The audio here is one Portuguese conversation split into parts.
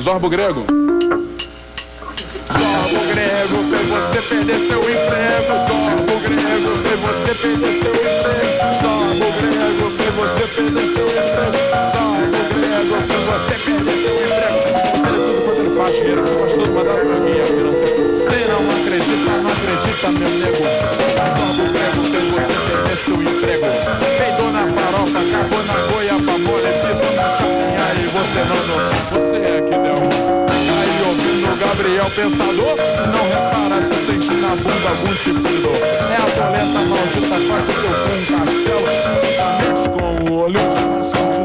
Zorbo grego. Zorbo grego fez você perder seu emprego. Zorbo grego fez você perder seu emprego. Zorbo grego fez você perder seu emprego. Zorbo grego fez você perder seu emprego. Você é tudo quanto ele faz, dinheiro, você faz tudo, mas dá pra guia, Você não acredita, não acredita, meu nego. Zorbo grego fez você perder seu emprego. Peidou na farofa, acabou na goiaba mole, pisou na chapinha e você não notou. Gabriel Pensador. Não repara se sente na bunda algum tipo de dor. É a boleta maldita, faz o teu um castelo Juntamente com o olho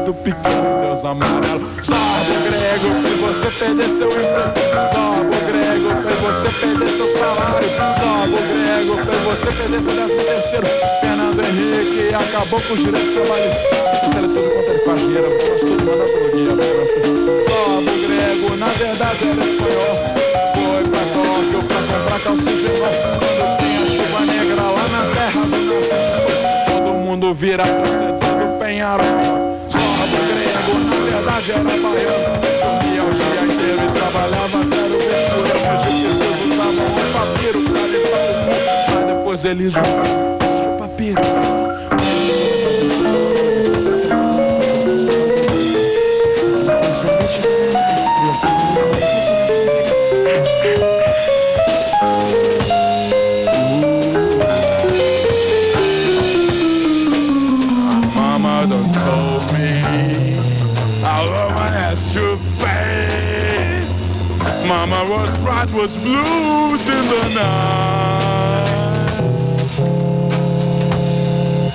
do pequeno Deus amarelo. Sorbo grego, fez você perder seu emprego. Sorbo grego, fez você perder seu salário. Sorbo grego, fez você perder seu décimo terceiro. Fernando Henrique acabou com os direitos trabalhistas Isso é tudo quanto ele faz dinheiro Você faz tudo, manda pro guia, Sorbo grego, na verdade era espanhol vira torcedor do Penharol. Sorbo grego, na verdade era baiano. Dormia o dia inteiro e trabalhava zero. Verdura Mas Jesus usava um papiro pra limpar o mundo Mas depois eles usavam o papiro don't told me how a woman has to face. Mama was bright, was blues in the night.